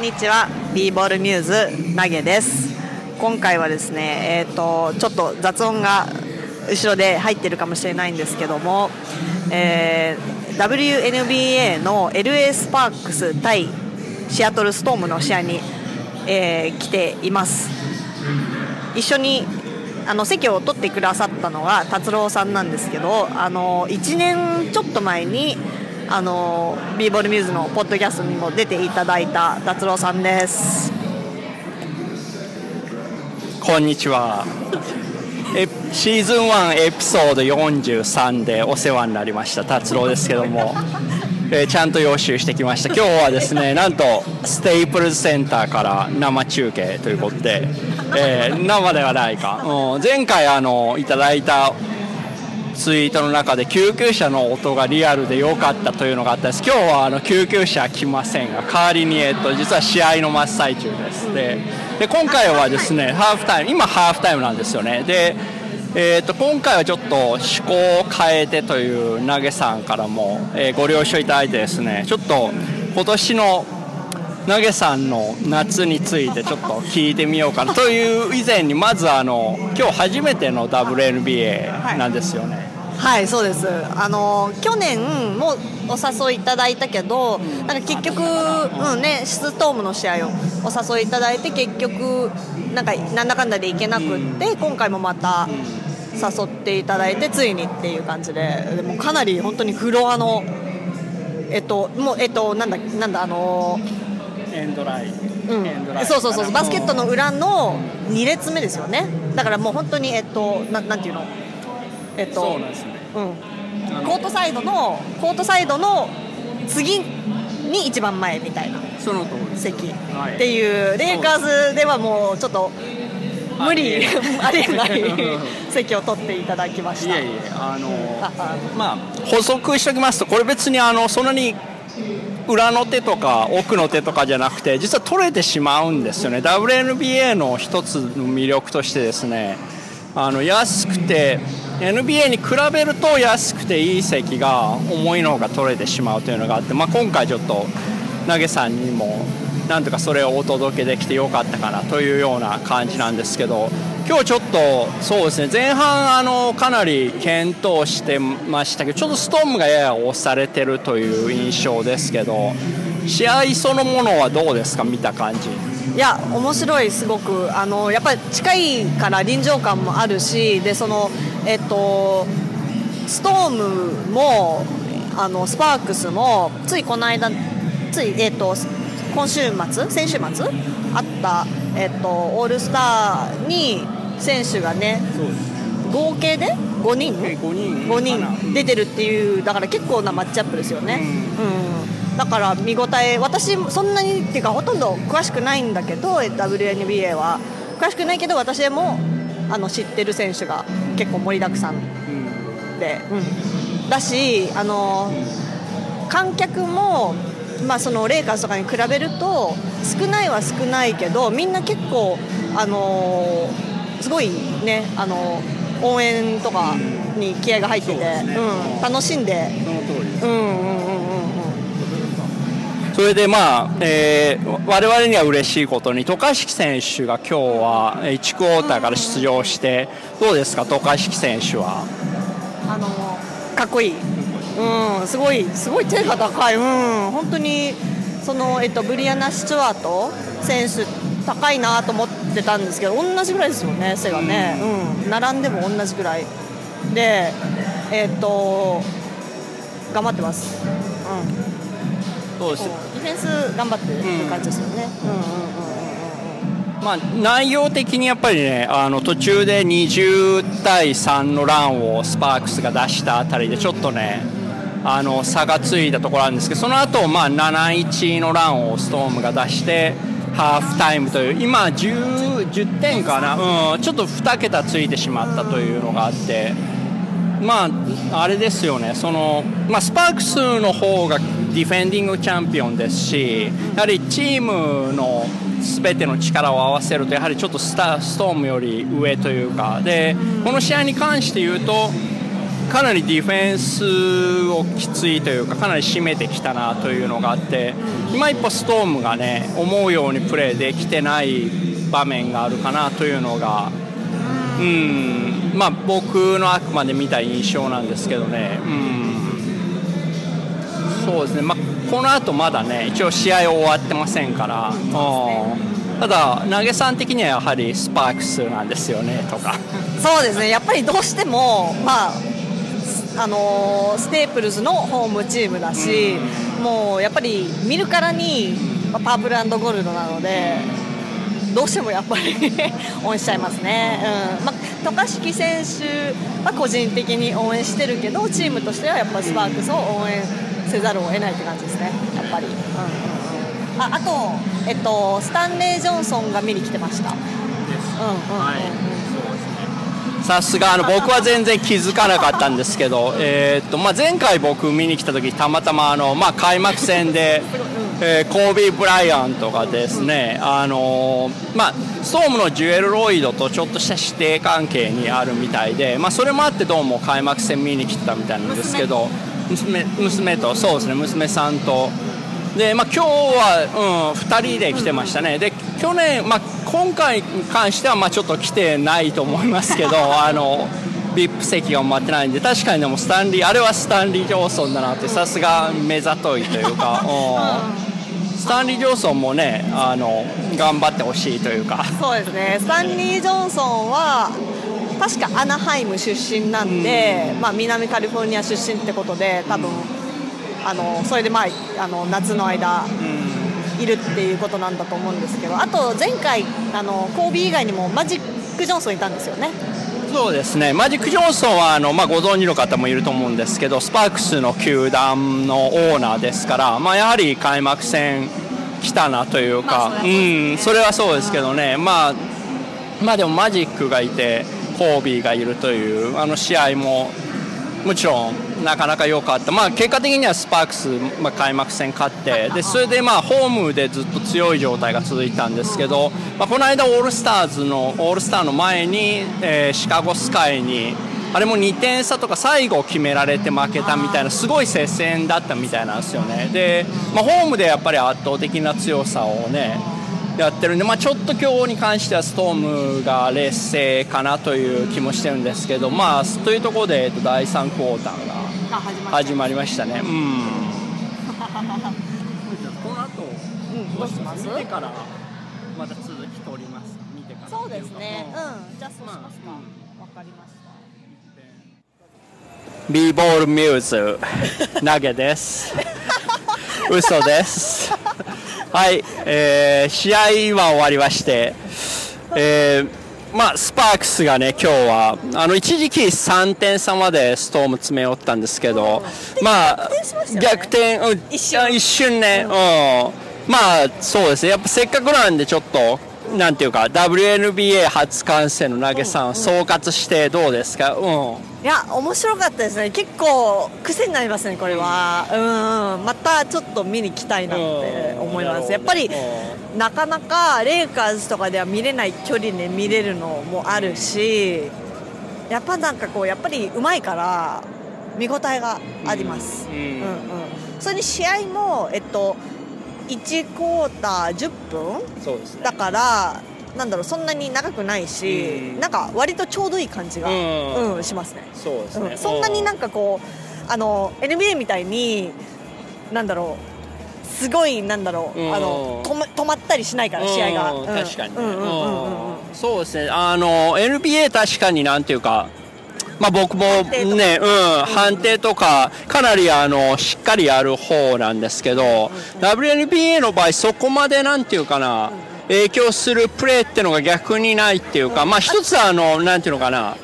んにちは。B ボールミューズ投げです。今回はですねえっ、ー、とちょっと雑音が後ろで入ってるかもしれないんですけども、えー、WNBA の LA スパークス対シアトルストームの試合に、えー、来ています。一緒にあの席を取ってくださったのが達郎さんなんですけどあの1年ちょっと前にあのビーボールミューズのポッドキャストにも出ていただいた達郎さんです。こんにちは。えシーズン1エピソード43でお世話になりました達郎ですけども、え、ちゃんと予習してきました。今日はですねなんとステープルズセンターから生中継ということで、えー、生ではないか、うん、前回あのいただいたツイートの中で救急車の音がリアルで良かったというのがあったんです。今日はあの救急車来ませんが代わりに、えっと、実は試合の真っ最中です。でで今回はですねハーフタイム今ハーフタイムなんですよね。でえーと、今回はちょっと趣向を変えてという投げさんからも、えー、ご了承いただいてですねちょっと今年の投げさんの夏についてちょっと聞いてみようかなという以前にまずあの今日初めての WNBA なんですよね。はいはい、そうです。あの去年もお誘いいただいたけど、なんか結局、うんね、ストームの試合をお誘いいただいて結局なんかなんだかんだで行けなくって今回もまた誘っていただいてついにっていう感じで、でもかなり本当にフロアのえっともうえっとなんだなんだあのエンドライうん、そうそうそうバスケットの裏の2列目ですよね。だからもう本当にえっとななんていうの？えっとそうなんですね、うん、コートサイドのコートサイドの次に一番前みたいなその席。っていう、レイカーズではもうちょっと無理ありえない。席を取っていただきました。いえいえあのまあ補足しておきますとこれ別にあのそんなに裏の手とか奥の手とかじゃなくて実は取れてしまうんですよね。WNBA の一つの魅力としてですねあの安くて NBA に比べると安くていい席が重いのが取れてしまうというのがあって、まあ、今回ちょっと投げさんにもなんとかそれをお届けできてよかったかなというような感じなんですけど今日ちょっとそうですね前半あのかなり検討してましたけどちょっとストームがやや押されてるという印象ですけど試合そのものはどうですか？見た感じ。いや面白いすごく。あのやっぱり近いから臨場感もあるしでそのえっとストームもあのスパークスもついこの間ついえっと今週末？先週末？あったえっとオールスターに選手がね合計で？5人 ,5 人 ,5 人出てるっていうだから結構なマッチアップですよね。うん、うんだから見応え私そんなにっていうかほとんど詳しくないんだけど WNBA は。詳しくないけど私もあの知ってる選手が結構盛りだくさんで、うん、だしあの観客も、まあ、そのレイカーズとかに比べると少ないは少ないけどみんな結構あのすごいねあの応援とかに気合が入ってて、うん、楽しんで。うんうんうんそれでまあ、えー、我々には嬉しいことに渡嘉敷選手が今日は1クォーターから出場してどうですか？渡嘉敷選手は。あのかっこいい、うん、すごいすごい手が高い、うん、本当にその、えっと、ブリアナ・スチュワート選手高いなと思ってたんですけど同じぐらいですよね背がね、うん、並んでも同じぐらい。でえっと頑張ってます、うんそうですディフェンス頑張ってる感じですよね。まあ、内容的にやっぱりねあの途中で20対3のランをスパークスが出したあたりでちょっとねあの差がついたところあるんですけどその後、まあ7-1のランをストームが出してハーフタイムという今 10, 10点かな、うん、ちょっと2桁ついてしまったというのがあって。まあ、あれですよね。その、まあ、スパークスの方がディフェンディングチャンピオンですしやはりチームの全ての力を合わせるとやはりちょっとスタストームより上というか。でこの試合に関して言うとかなりディフェンスをきついというかかなり締めてきたなというのがあって今一歩ストームがね思うようにプレーできてない場面があるかなというのがうん。まあ僕のあくまで見た印象なんですけどね。うん。そうですね。まあこの後まだね一応試合終わってませんから、うん。ただ投げさん的にはやはりスパークスなんですよねとか。そうですね。やっぱりどうしてもまああのステープルズのホームチームだし、うん、もうやっぱり見るからに、まあ、パープルゴールドなのでどうしてもやっぱり 応援しちゃいますね、うん。まあ、渡嘉敷選手は個人的に応援してるけどチームとしてはやっぱスパークスを応援せざるを得ないって感じですね。やっぱり。うんうんああと、えっと、スタンレー・ジョンソンが見に来てました。さすがあの僕は全然気づかなかったんですけど、えーとまあ、前回僕見に来た時たまたまあの、まあ、開幕戦で、えー、コービー・ブライアンとかですね、あのー、まあ、ストームのジュエル・ロイドとちょっとした師弟関係にあるみたいで、まあ、それもあってどうも開幕戦見に来てたみたいなんですけど娘娘とそうですね娘さんと。で、まあ、今日は、うん、2人で来てましたね、で去年、まあ、今回に関してはまあちょっと来てないと思いますけど、あの VIP 席が待ってないんで、確かにでもスタンリー、あれはスタンリー・ジョーソンだなって、さすが目ざといというか。スタンリー・ジョンソンもねあの頑張ってほしいというか。そうですね。スタンリー・ジョンソンは確かアナハイム出身なんで、うん、まあ、南カリフォルニア出身ってことで多分、うん。あのそれで、まあ、あの夏の間、いるっていうことなんだと思うんですけどあと前回あのコービー以外にもマジック・ジョンソンいたんですよね。そうですね。マジック・ジョンソンはあの、まあ、ご存知の方もいると思うんですけどスパークスの球団のオーナーですから、まあ、やはり開幕戦来たなというか、まあそね、うん、それはそうですけどね、まあ、まあでもマジックがいてコービーがいるというあの試合ももちろんなかなか良かった、まあ、結果的にはスパークス、まあ、開幕戦勝ってでそれでまあホームでずっと強い状態が続いたんですけど、まあ、この間オールスターズのオールスターの前に、えー、シカゴスカイにあれも2点差とか最後決められて負けたみたいなすごい接戦だったみたいなんですよね。で、まあ、ホームでやっぱり圧倒的な強さをねやってるんで、まあ、ちょっと今日に関してはストームが劣勢かなという気もしてるんですけど、まあ、というところで、えっと、第3クォーターが始まりましたね。うん。この後、うん、どうします？見てからまた続き取ります？見てから。そうですね。うん。じゃあそうしますか。わ、まあ、かりました。ビーボールミューズ投げです。嘘です。はい、えー、試合は終わりまして、えー、まあ、スパークスがね、今日は、あの、一時期3点差までストーム詰め寄ったんですけど、まあ、逆転、うん、一瞬。一瞬ね、うん。まあ、そうですね。やっぱせっかくなんでちょっと、なんていうか WNBA 初観戦の投げさん、総括してどうですか、うん、いや面白かったですね。結構癖になりますねこれは、うん、またちょっと見に来たいなって思います。やっぱりなかなかレイカーズとかでは見れない距離で見れるのもあるしやっぱなんかこうやっぱりうまいから見応えがあります、うん、うん、うん、それに試合もえっと1クォーター10分ね、だからなんだろうそんなに長くないし、うん、なんか割とちょうどいい感じが、うん、うん、しますね。そうですね、うん、そんなになんかこうあの NBA みたいになんだろうすごいなんだろう、あの止ま止まったりしないから試合が、確かに、そうですね。あの NBA 確かになんていうかまあ、僕もね、うん、判定とか、かなりあのしっかりやる方なんですけど、WNBA の場合、そこまでなんていうかな、影響するプレーっていうのが逆にないっていうか、まあ、一つはあの、なんていうのかな、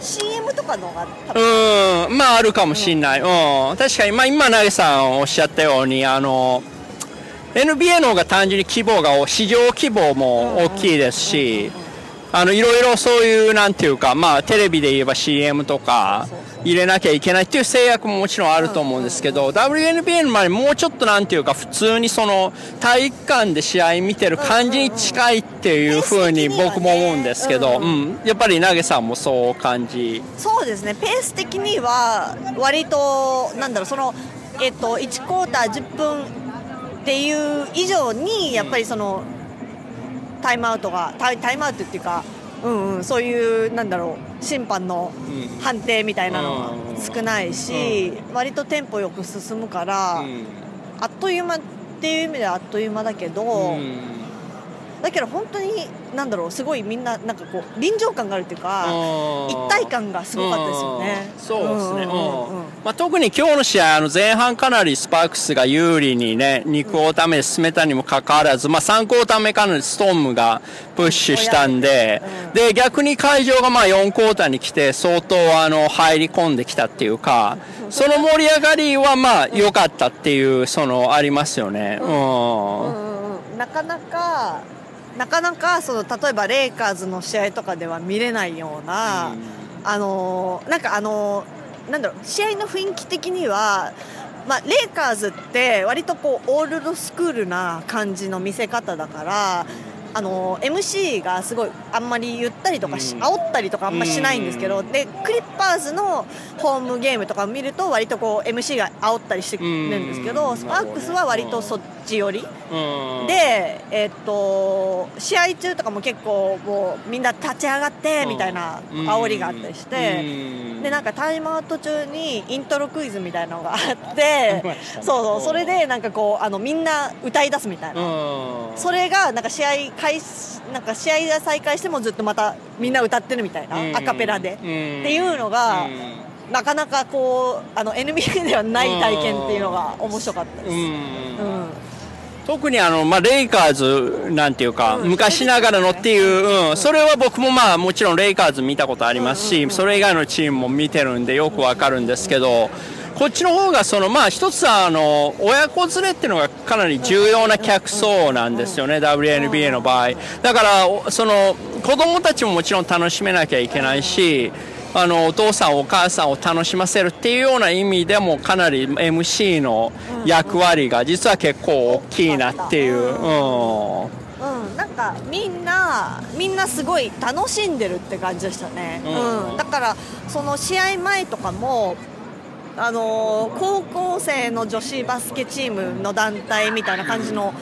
CM とかのがうんまああるかもしれない、うん、確かに、まあ、今投げさんおっしゃったようにあの NBA の方が単純に規模が市場規模も大きいですし、あのいろいろそういうなんていうか、まあ、テレビで言えば CM とか入れなきゃいけないっていう制約ももちろんあると思うんですけど、WNBA の前にもうちょっとなんていうか普通にその体育館で試合見てる感じに近いっていうふうに僕も思うんですけど、うん。やっぱり投げさんもそう感じ。そうですね。ペース的には割となんだろうその、えっと1クォーター10分っていう以上にやっぱりその、タイムアウトがタイタイムアウトっていうか、うんうん、そういうなんだろう審判の判定みたいなのが少ないし、割とテンポよく進むから、あっという間っていう意味ではあっという間だけど、だけど本当になんだろうすごいみんななんかこう臨場感があるっていうか一体感がすごかったですよね。うん。そうですね、んうんうんまあ、特に今日の試合あの前半かなりスパークスが有利にね2クォーター目で進めたにもかかわらず、まあ、3クォーター目かなりストームがプッシュしたんで,、で逆に会場がまあ4クォーターに来て相当あの入り込んできたっていうかその盛り上がりはまあ良かったっていうそのありますよね。うんうんうん。なかなかなかなかその例えばレイカーズの試合とかでは見れないような、あのなんかあのなんだろう試合の雰囲気的には、まあ、レイカーズって割とこうオールドスクールな感じの見せ方だから。あの MC がすごいあんまり言ったりとかし、うん。煽ったりとかあんましないんですけど、でクリッパーズのホームゲームとか見ると割とこう MC が煽ったりしてくるんですけど、うん。スパークスは割とそっち寄り、うん。で、えっと試合中とかも結構もうみんな立ち上がってみたいな煽りがあったりして、うん。でなんかタイムアウト中にイントロクイズみたいなのがあってそうそうそれでなんかこうあのみんな歌い出すみたいな、うん。それがなんか試合開始なんか試合が再開してもずっとまたみんな歌ってるみたいな、うん。アカペラで、うん。っていうのが、うん。なかなかこうあの NBA ではない体験っていうのが面白かったです。うん。うん。特にあの、まあ、レイカーズなんていうか、うん。昔ながらのっていう、うん、それは僕もまあもちろんレイカーズ見たことありますし、それ以外のチームも見てるんでよくわかるんですけど、こっちの方がそのまあ一つはあの親子連れっていうのがかなり重要な客層なんですよね、WNBA の場合。だからおその子供たちももちろん楽しめなきゃいけないし。あのお父さんお母さんを楽しませるっていうような意味でもかなり MC の役割が実は結構大きいなっていう、うん、うん、なんかみんなみんなすごい楽しんでるって感じでしたね、うん。うん。だからその試合前とかもあの高校生の女子バスケチームの団体みたいな感じの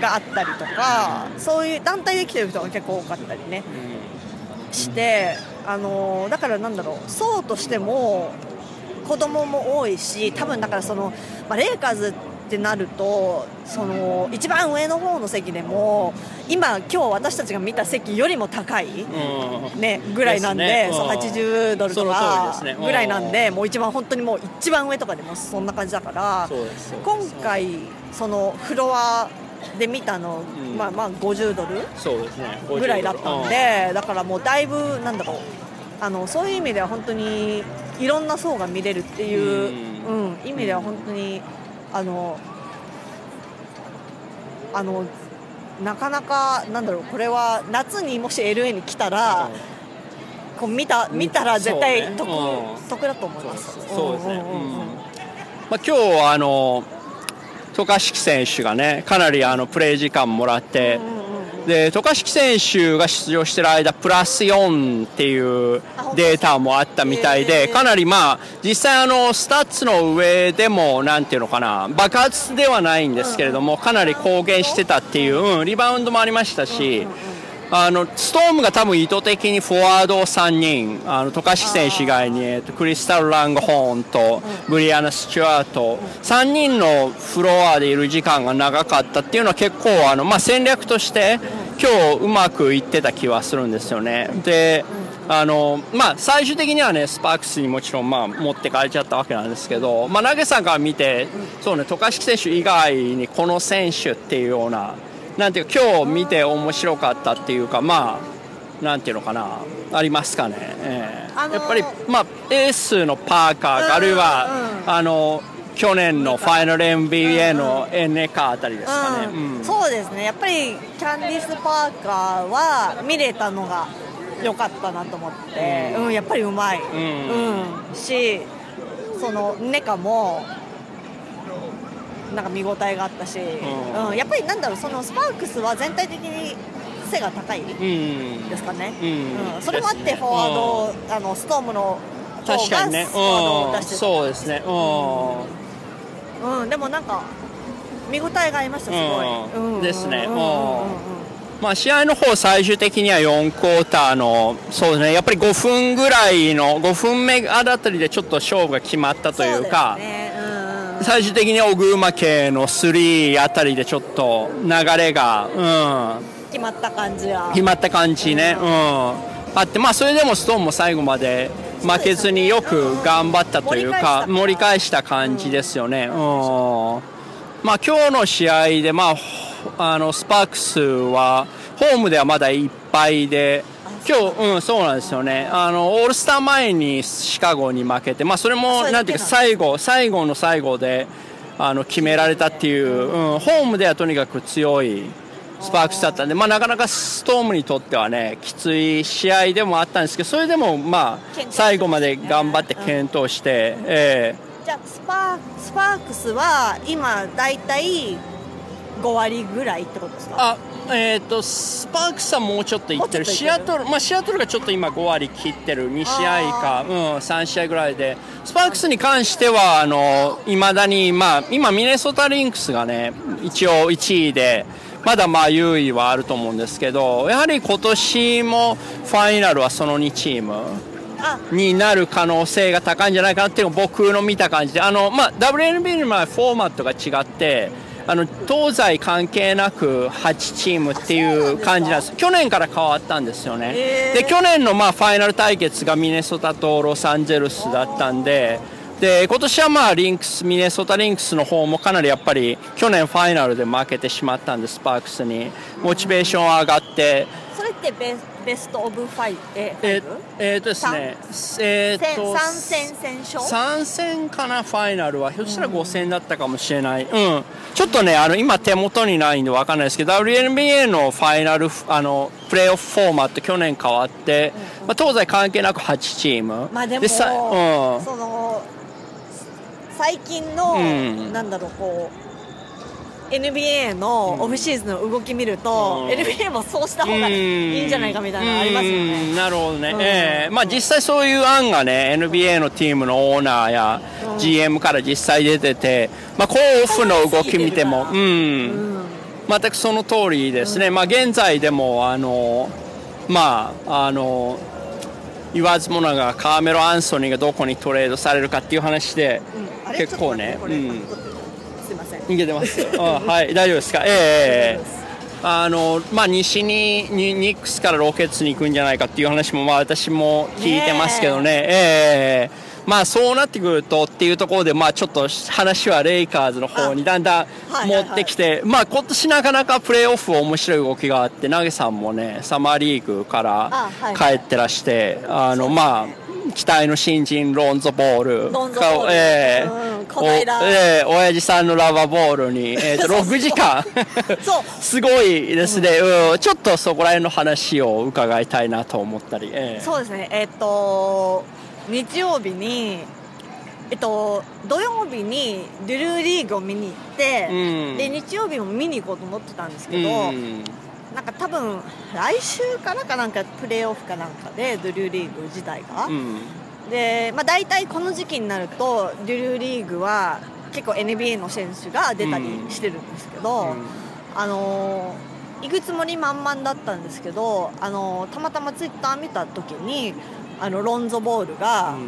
があったりとかそういう団体で来てる人が結構多かったりね。して、あのだからなんだろう層としても子供も多いし多分だからその、まあ、レイカーズってなるとその一番上の方の席でも今今日私たちが見た席よりも高い、うん。ね、ぐらいなんでね。そううん。80ドルとかぐらいなんでもう一番本当にもう一番上とかでもそんな感じだから今回そのフロアで見たの、うん。まあまあ50ドルそうですね。ぐらいだったんで、だからもうだいぶなんだろうあのそういう意味では本当にいろんな層が見れるっていう、ううん意味では本当にあのあのなかなかなんだろうこれは夏にもし LA に来たら、こう見た見たら絶対そうね。得,、うん。得だと思います。そうですね、んうんうんうん。うん。まあ、今日はあの渡嘉敷選手がねかなりあのプレー時間もらって、うんうんうんで渡嘉敷選手が出場してる間プラス4っていうデータもあったみたいでかなりまあ実際あのスタッツの上でもなんていうのかな爆発ではないんですけれどもかなり貢献してたっていう、うん、リバウンドもありましたし。あのストームが多分意図的にフォワードを3人あの渡嘉敷選手以外に、えっと、クリスタル・ラングホーンとブリアナ・スチュアート3人のフロアでいる時間が長かったっていうのは結構あの、まあ、戦略として今日うまくいってた気はするんですよね。であのまあ、最終的にはねスパークスにもちろん、まあ、持ってかれちゃったわけなんですけど、まあ、投げさんから見てそうね渡嘉敷選手以外にこの選手っていうようななんていうか今日見て面白かったっていうかまあなんていうのかな。ありますかね、ええ。あのーやっぱり、まあ、エースのパーカーかあるいは、あの去年のファイナル NBA のエネカあたりですかね、うんうん。そうですね。やっぱりキャンディス・パーカーは見れたのが良かったなと思って、うん。やっぱりうまい、ん。うん。しそのネカもなんか見応えがあったし、うん。うんやっぱりなんだろうそのスパークスは全体的に背が高いうんですかね、うん。うん。それもあってフォワードを、あのストームの方が確かにね。フォワードをうん。出してたそうですね。うん。うん、でもなんか見応えがありましたすごい、うん。うん。ですね。うん。うん。うん。うんまあ、試合の方最終的には4クォーターのそうですね。やっぱり5分ぐらいの5分目あたりでちょっと勝負が決まったというか。そうですね最終的に小熊系の3あたりでちょっと流れが、うん、決まった感じは。決まった感じね、うん、あって、まあ、それでもストーンも最後まで負けずによく頑張ったというか、うん盛り返した感じですよね。うん。まあ、今日の試合で、まあ、ほあのスパークスはホームではまだいっぱいで。今日、うん、そうなんですよね。あの、オールスター前にシカゴに負けて、まあ、それも、なんていうか、最後、最後の最後で、あの、決められたっていう、うん、ホームではとにかく強い、スパークスだったんで、まあ、なかなかストームにとってはね、きつい試合でもあったんですけど、それでも、まあ、最後まで頑張って健闘して、えじゃあスパースパークスは今だいたい5割ぐらいってことですか？あえっ、と、スパークスはもうちょっといってる、もうちょっといってる。シアトル、まあ、シアトルがちょっと今5割切ってる、2試合か、うん、3試合ぐらいで、スパークスに関しては、あの、いまだに、まあ、今、ミネソタリンクスがね、一応1位で、まだまあ優位はあると思うんですけど、やはり今年もファイナルはその2チーム。あ。になる可能性が高いんじゃないかなっていうのが僕の見た感じで、あの、まあ、WNB の場合フォーマットが違って、あの、東西関係なく8チームっていう感じなんです。去年から変わったんですよね。で、去年のまあ、ファイナル対決がミネソタとロサンゼルスだったんで、で、今年はまあ、リンクス、ミネソタリンクスの方もかなりやっぱり、去年ファイナルで負けてしまったんで、スパークスに、モチベーション上がって、それってベベストオブファイええイブ？えーとですね、えーと、三戦戦勝3戦かな、ファイナルは。ひょっとしたら5戦だったかもしれない。うん。ちょっとね、あの、今手元にないんでわかんないですけど、WNBA のファイナル、あの、プレーオフフォーマット去年変わって、まあ、東西関係なく8チーム。まあでもさうん。その最近の、うんなんだろうこう NBA のオフシーズンの動き見ると、うん。NBA もそうした方がいいんじゃないかみたいなのありますようん。ね。なるほどね、うん。ええ。まあ、実際そういう案がね NBA のチームのオーナーや GM から実際出てて、まあ、こうオフの動き見ても、うん。うん。全くその通りですね、まあ、現在でもあの、まあ、あの言わずものがカーメロ・アンソニーがどこにトレードされるかっていう話で、結構ねうんすいません。いけてます。はい、大丈夫ですか、ええあのまあ、西ににニックスからロケッツに行くんじゃないかっていう話も、まあ、私も聞いてますけどね、え。えまあ、そうなってくるとっていうところで、まあ、ちょっと話はレイカーズの方にだんだん持はいはいはい。ってきて、まあ、今年なかなかプレーオフ面白い動きがあって、投げさんもね、サマーリーグから帰ってらして、あのまあ、期待の新人ロンゾボール、ロンゾボール。ええ。うんこの間。おええ親父さんのラバーボールに、えー と6時間。そう。すごいですね、うん。ちょっとそこら辺の話を伺いたいなと思ったり、ええ。そうですね、えっ、と、日曜日に、えっと、土曜日にドゥルーリーグを見に行って、うん。で日曜日も見に行こうと思ってたんですけど、うんなんか多分来週からかなんかプレーオフかなんかでドゥルーリーグ自体が、うん。で、まあ、大体この時期になるとドゥルーリーグは結構 NBA の選手が出たりしてるんですけど、あのー行くつもり満々だったんですけど、あのーたまたまツイッター見た時にあのロンゾボールが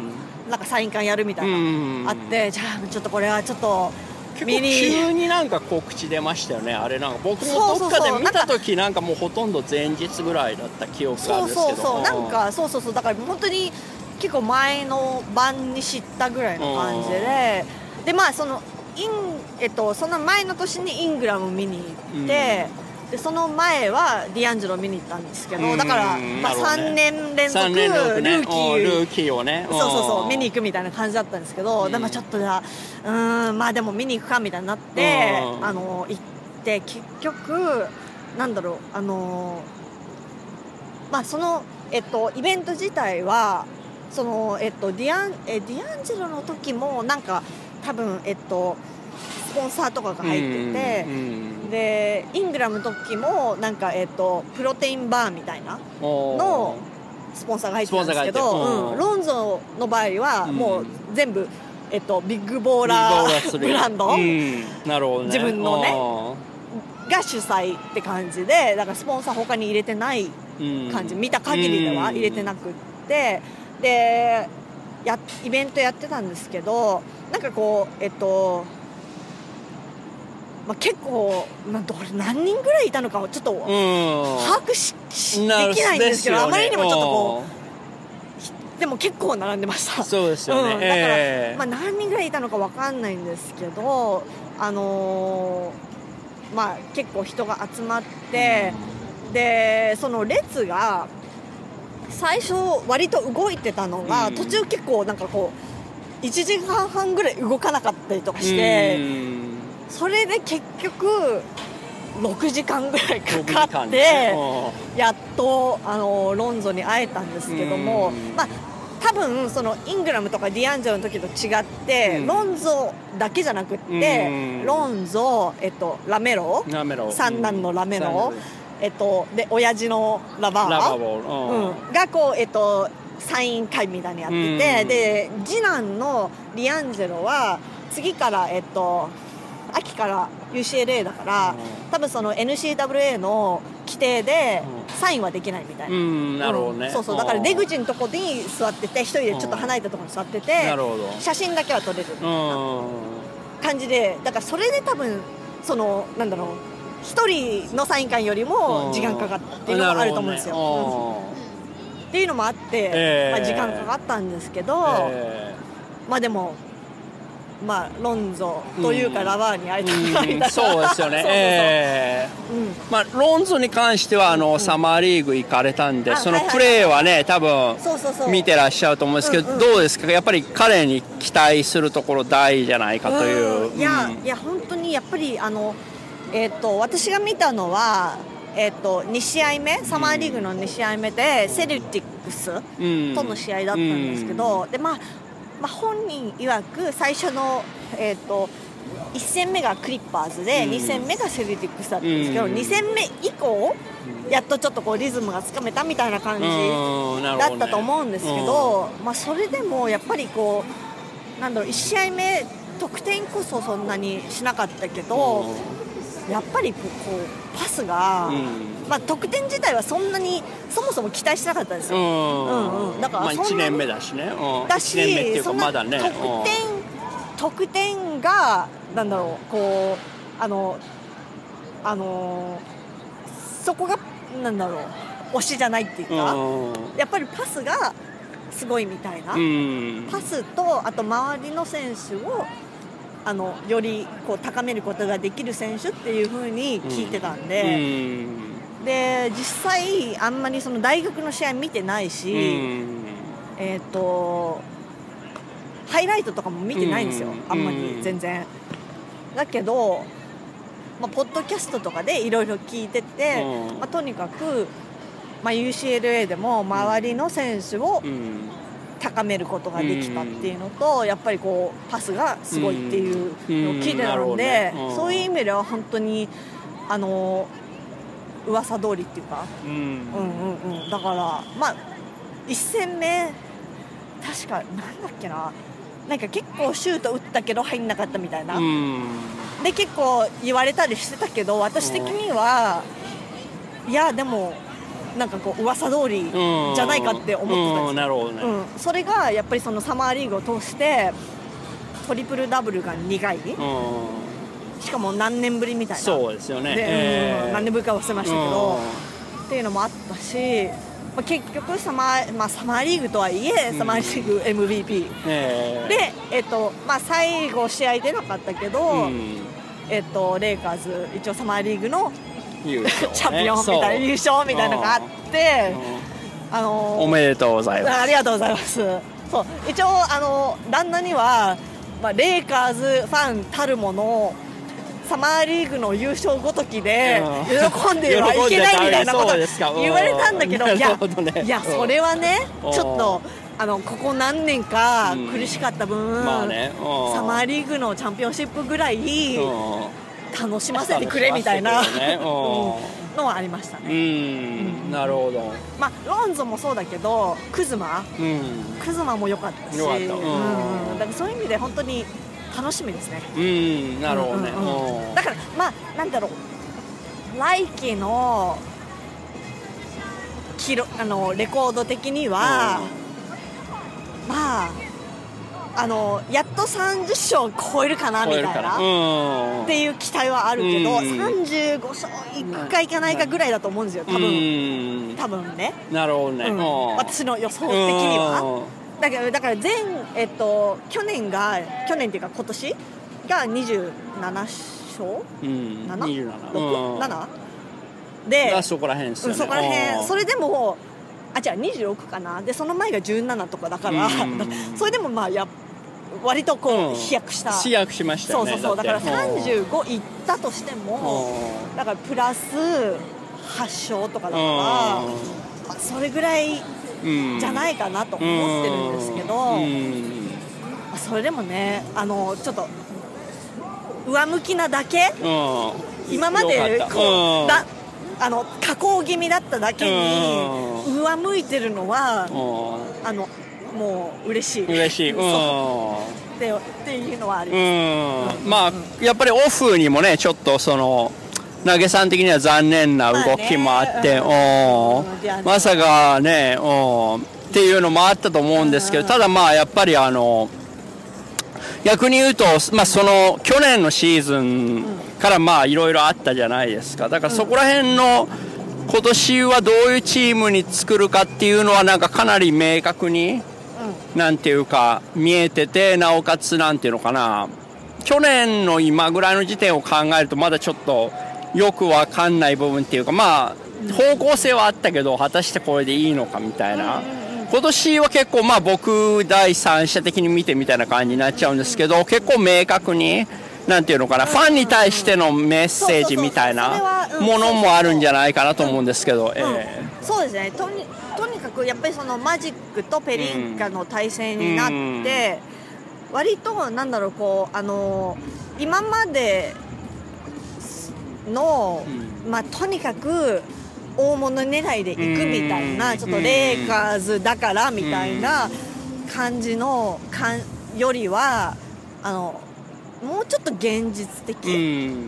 なんかサイン会やるみたいな、うんあってじゃあちょっとこれはちょっと結構急になんか告知出ましたよね、あれなんか僕そうそうそうもどっかで見た時なんかもうほとんど前日ぐらいだった記憶があるそんですけど。うそうそう。なんかそうそうそう。だから本当に結構前の晩に知ったぐらいの感じで。でまあそのインえっとその前の年にイングラム見に行って、でその前はディアンジェロ見に行ったんですけど、うんだから、まあ、なるほどね。3年連続3年連続ね。ルーキうんルーーキーをね。そうそうそう見に行行くみたいな感じだったんですけど、うん。でもちょっとじゃあうーんまあでも見に行くかみたいになって、うん。あの行って結局なんだろうあのまあそのえっと、イベント自体はその、えっと、ディアンえディアンジェロの時もなんか多分、えっと、スポンサーとかが入ってて、でイングラムの時もなんか、えっと、プロテインバーみたいなのスポンサーが入ってたんですけど、うん、ロンゾの場合はもう全部、えっと、ビッグボーラーブランド、なるほどね、自分のねが主催って感じでだからスポンサー他に入れてない感じ、見た限りでは入れてなくって。でやイベントやってたんですけどなんかこうえっとまあ、結構、まあ、どれ何人ぐらいいたのかちょっと把握し、できないんですけど、ね、あまりにもちょっとこうでも結構並んでました。そうですよね、うん、だから、えー、まあ、何人ぐらいいたのか分かんないんですけどあのー、まあ結構人が集まって、うん、でその列が最初割と動いてたのが、うん、途中結構なんかこう1時間半ぐらい動かなかったりとかして、それで結局6時間ぐらいかかってやっとあのロンゾに会えたんですけども、まあ、多分そのイングラムとかディアンジェロの時と違って、ロンゾだけじゃなくって、ロンゾ、えっと、ラメロ？三男のラメロ、えっと、で親父のラバー？ラバー、うん、がこう、えっと、サイン会みたいにやってて、で次男のリアンジェロは次から、えっと、秋から UCLA だから、多分その NCWA の規定でサインはできないみたいな、うん、なるほどね、そうそう。だから出口のとこに座ってて一人でちょっと離れたところに座ってて、写真だけは撮れるみたいな感じでだからそれで多分そのなんだろう一人のサイン会よりも時間かかったっていうのがあると思うんですよ、ね、っていうのもあって、えー、まあ、時間かかったんですけど、えー、まあでもまあ、ロンゾというか、ラバーに会いたいん。だそうですよね、えーうん。まあ、ロンゾに関してはあの、うん、サマーリーグ行かれたんで、そのプレーはね、多分見てらっしゃると思うんですけど、うんうん、どうですか、やっぱり彼に期待するところ大じゃないかという。いや、いや本当にやっぱりあの、えーと、私が見たのは、えーと、2試合目サマーリーグの2試合目で、セルティックスとの試合だったんですけど、でまあまあ、本人曰く最初の、えーと、1戦目がクリッパーズで、うん、2戦目がセルティックスだったんですけど、うん、2戦目以降やっとちょっとこうリズムがつかめたみたいな感じだったと思うんですけど、まあ、それでもやっぱりこうなんだろう1試合目得点こそそんなにしなかったけど、やっぱりこうパスが、まあ、得点自体はそんなにそもそも期待してなかったんですよ、うん。うん、だからまあ、1年目だしね、だしそんな得点、得点がなんだろうこうあのあのそこがなんだろう推しじゃないっていうか、やっぱりパスがすごいみたいな、パスとあと周りの選手をあのよりこう高めることができる選手っていうふうに聞いてたんで、うん、で実際あんまりその大学の試合見てないし、うん、えっ、ー、とハイライトとかも見てないんですよ、あんまり全然。だけど、まあ、ポッドキャストとかでいろいろ聞いてて、まあ、とにかく、まあ、UCLA でも周りの選手を、高めることができたっていうのと、やっぱりこうパスがすごいっていうのを聞いてたので、そういう意味では本当にあの噂通りっていうか、うん、うんうんうん。だからまあ1戦目確かなんだっけな。なんか結構シュート打ったけど入んなかったみたいな、で結構言われたりしてたけど私的には、いやでもなんかこう噂通りじゃないかって思ってたんですなるほどね、うん、それがやっぱりそのサマーリーグを通してトリプルダブルが2回しかも何年ぶりみたいな。そうですよね、えー、何年ぶりか忘れましたけど。っていうのもあったし、まあ、結局サマー,、まあ、サマーリーグとはいえ、サマーリーグ MVP、えー、で、えーとまあ、最後試合出なかったけど、えーとレイカーズ一応サマーリーグのね、チャンピオンみたいな優勝みたいなのがあって、あのー、おめでとうございます。ありがとうございます。そう。一応あの旦那には、まあ、レイカーズファンたるものサマーリーグの優勝ごときでうん。喜んではいけないみたいなこと言われたんだけどいやなるほどね。いやそれはねうん。ちょっとあのここ何年かうん苦しかった分、まあね。うん。サマーリーグのチャンピオンシップぐらいうん楽しませてくれみたいな、ね。のはありましたうね、ん。なるほど。まあロンゾもそうだけどクズマ。うん。クズマも良かったし。うん。うん。だからそういう意味で本当に楽しみですね。うん。なるほどね。うんうんだからまあなんだろう。来季の記録あのレコード的には、まああのやっと30勝超えるかなみたいな、うん。っていう期待はあるけど、うん。35勝いくかいかないかぐらいだと思うんですよ多分、うん。多分ね、なるほどね。うん。うん。私の予想的には。だからだから前、えっと、去年が去年っていうか今年が27勝うん。7 27 6うん。7でがそこら辺ですよね。うんそこらうん。辺それでもあじゃあ26かな。でその前が17とかだから、うん。それでもまあや割とこう、うん。飛躍した。飛躍しましたそうそうそう。だからって35いったとしてもうん。だからプラス8勝とかだから、まあそれぐらいうんじゃないかなと思ってるんですけど、それでもねあのちょっと上向きなだけうん。今までこうだあの下降気味だっただけに上向いてるのはうあのもう嬉しい。ん嬉しい。うん。ってっていうのはあります、うん。まあやっぱりオフにもねちょっとその投げさん的には残念な動きもあって、まあねまさかね、うん。っていうのもあったと思うんですけど、ただまあやっぱりあの逆に言うと、まあ、その去年のシーズンからまあいろいろあったじゃないですか。だからそこら辺の今年はどういうチームに作るかっていうのはなんかかなり明確になんていうか見えててなおかつなんていうのかな。去年の今ぐらいの時点を考えるとまだちょっとよくわかんない部分っていうかまあ方向性はあったけど果たしてこれでいいのかみたいな今年は結構まあ僕第三者的に見てみたいな感じになっちゃうんですけど結構明確になんていうのかなファンに対してのメッセージみたいなものもあるんじゃないかなと思うんですけど、ええ。そうですね。とにとにかくやっぱりそのマジックとペリンカの対戦になって、割となんだろうこうあの今までの、まあとにかく大物狙いでいくみたいな、うん。ちょっとレイカーズだからみたいな感じのかんよりはあのもうちょっと現実的う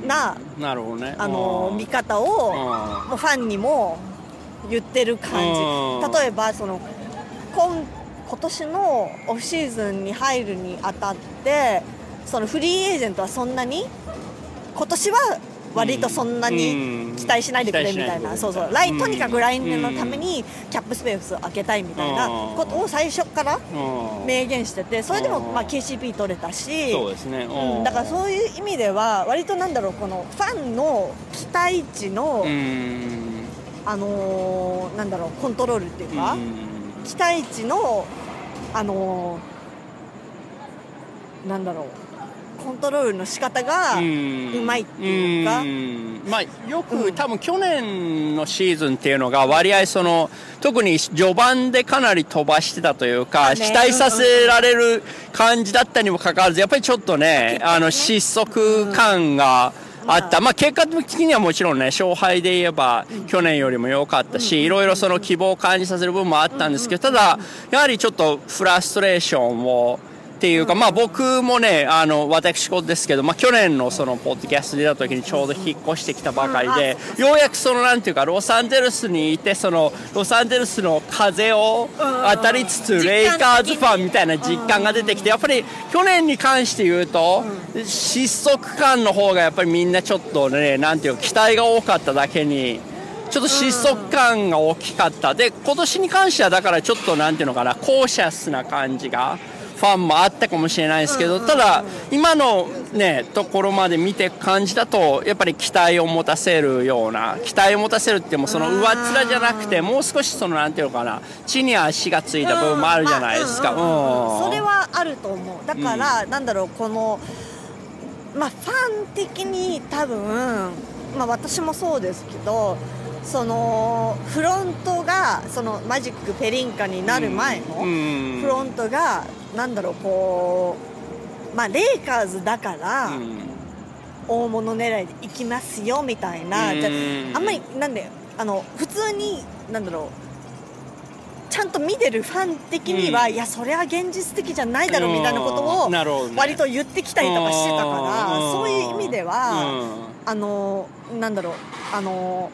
ん。な、なるほどね。あのうん。見方を、うん。もうファンにも言ってる感うん。じ例えばその今今年のオフシーズンに入るにあたってそのフリーエージェントはそんなに？今年は割とそんなに期待しないでくれみたいな、うん。そうそう。来とにかく来年のためうん。にキャップスペースを開けたいみたいなうん。ことを最初からうん。明言しててそれでもうん。まあ KCP 取れたしそうですね、うん、だからそういう意味では割となんだろうこのファンの期待値の、うん。あのーなんだろうコントロールっていうか、うん。期待値のあのーなんだろうコントロールの仕方がうまいっていうか、ん。まあ、よく、うん。多分去年のシーズンっていうのが割合その特に序盤でかなり飛ばしてたというか、ね。期待させられる感じだったにもかかわらずやっぱりちょっとねあの失速感があった、まあ、結果的にはもちろんね勝敗で言えば去年よりも良かったし、いろいろその希望を感じさせる部分もあったんですけど、ただやはりちょっとフラストレーションをっていうか、まあ僕もね、あの、私事ですけど、まあ去年のそのポッドキャストで出た時にちょうど引っ越してきたばかりで、ようやくそのなんていうか、ロサンゼルスにいて、その、ロサンゼルスの風を当たりつつ、レイカーズファンみたいな実感が出てきて、やっぱり去年に関して言うと、失速感の方がやっぱりみんなちょっとね、なんていうか、期待が多かっただけに、ちょっと失速感が大きかった。で、今年に関してはだからちょっとなんていうのかな、コーシャスな感じが、ファンもあったかもしれないですけど、ただ、今のね、ところまで見て感じだと、やっぱり期待を持たせるような、期待を持たせるってもその上っ面じゃなくて、もう少しそのなんていうのかな、地に足がついた部分もあるじゃないですか。うん。それはあると思う。だから、なんだろうこのまあファン的に多分、まあ、私もそうですけどそのフロントがそのマジックペリンカになる前のうん。フロントがなんだろうこうまあレイカーズだからうん大物狙いで行きますよみたいなうん。じゃああんまりなんであの普通になんだろうちゃんと見てるファン的には、うん。いやそれは現実的じゃないだろうみたいなことを割と言ってきたりとかしてたからうん。そういう意味では、あのなんだろうあの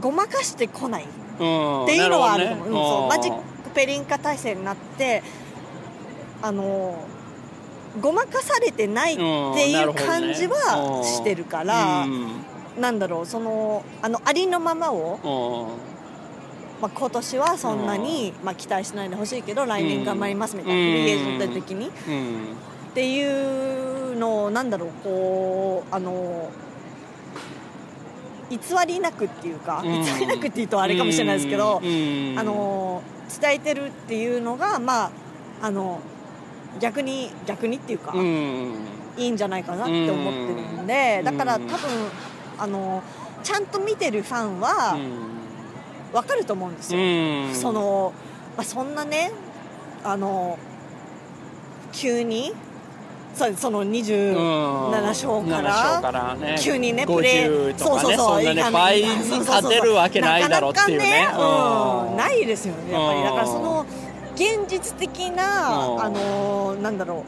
ごまかしてこないっうん。ていうのはあると思う,、んマジッうんクペリンカ体制になってあのごまかされてないっていう感じはしてるから、うん。なんだろうそのあのありのままを、うん。まあ、今年はそんなに、まあ、期待しないでほしいけど来年頑張りますみたいな、うん。フリーエージェント的に、うん。っていうのをなんだろうこうあの偽りなくっていうか、うん。偽りなくっていうとあれかもしれないですけど、うん。あの伝えてるっていうのがまああの逆に逆にっていうか、うん。いいんじゃないかなって思ってるんで、うん。だから多分あのちゃんと見てるファンは分かると思うんですよ、うん。その、まあ、そんなねあの急にそうその27勝か7勝から急にねプレー50とかねそうそうそうそんなね倍に勝てるわけないだろうっていうね。なかなかねうん、ないですよねやっぱり。うんだからその現実的なうん。あのなんだろ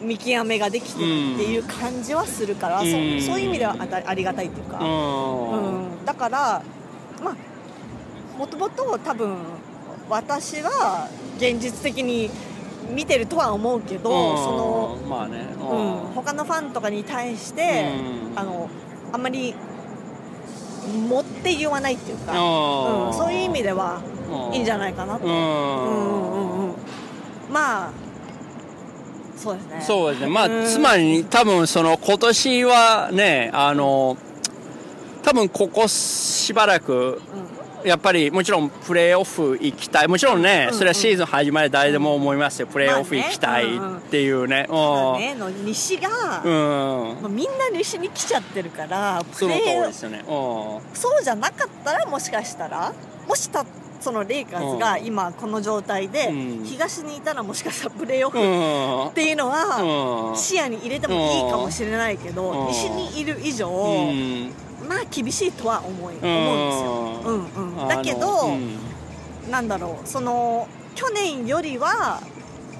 う。見極めができてるっていう感じはするから、うん。そそういう意味ではあたありがたいっていうか、うん。うん、だからまあもともと多分私は現実的に見てるとは思うけど、その、うんまあね。うん、他のファンとかに対して、うん。あのあんまり持って言わないっていうか、そういう意味ではうんいいんじゃないかなと、ううんんうんうんうん。まあそうですね。そうですね、まあ、うんつまり多分その今年はね、あの多分ここしばらく、やっぱりもちろんプレーオフ行きたい、もちろんね、うんそれはシーズン始まり誰でも思いますよ、プレーオフ行きたいっていうね、うん。まあね。の西が、うん、まあみんな西に来ちゃってるからプレーですよね、うん。そうじゃなかったらもしかしたらもしたそのレイカーズが今この状態で、うん。東にいたらもしかしたらプレーオフうん。っていうのはうん。視野に入れてもいいかもしれないけど、うん。西にいる以上、うん。まあ厳しいとは思い、うん。思うんですよ、うんうん、だけど、うん。なんだろうその去年よりは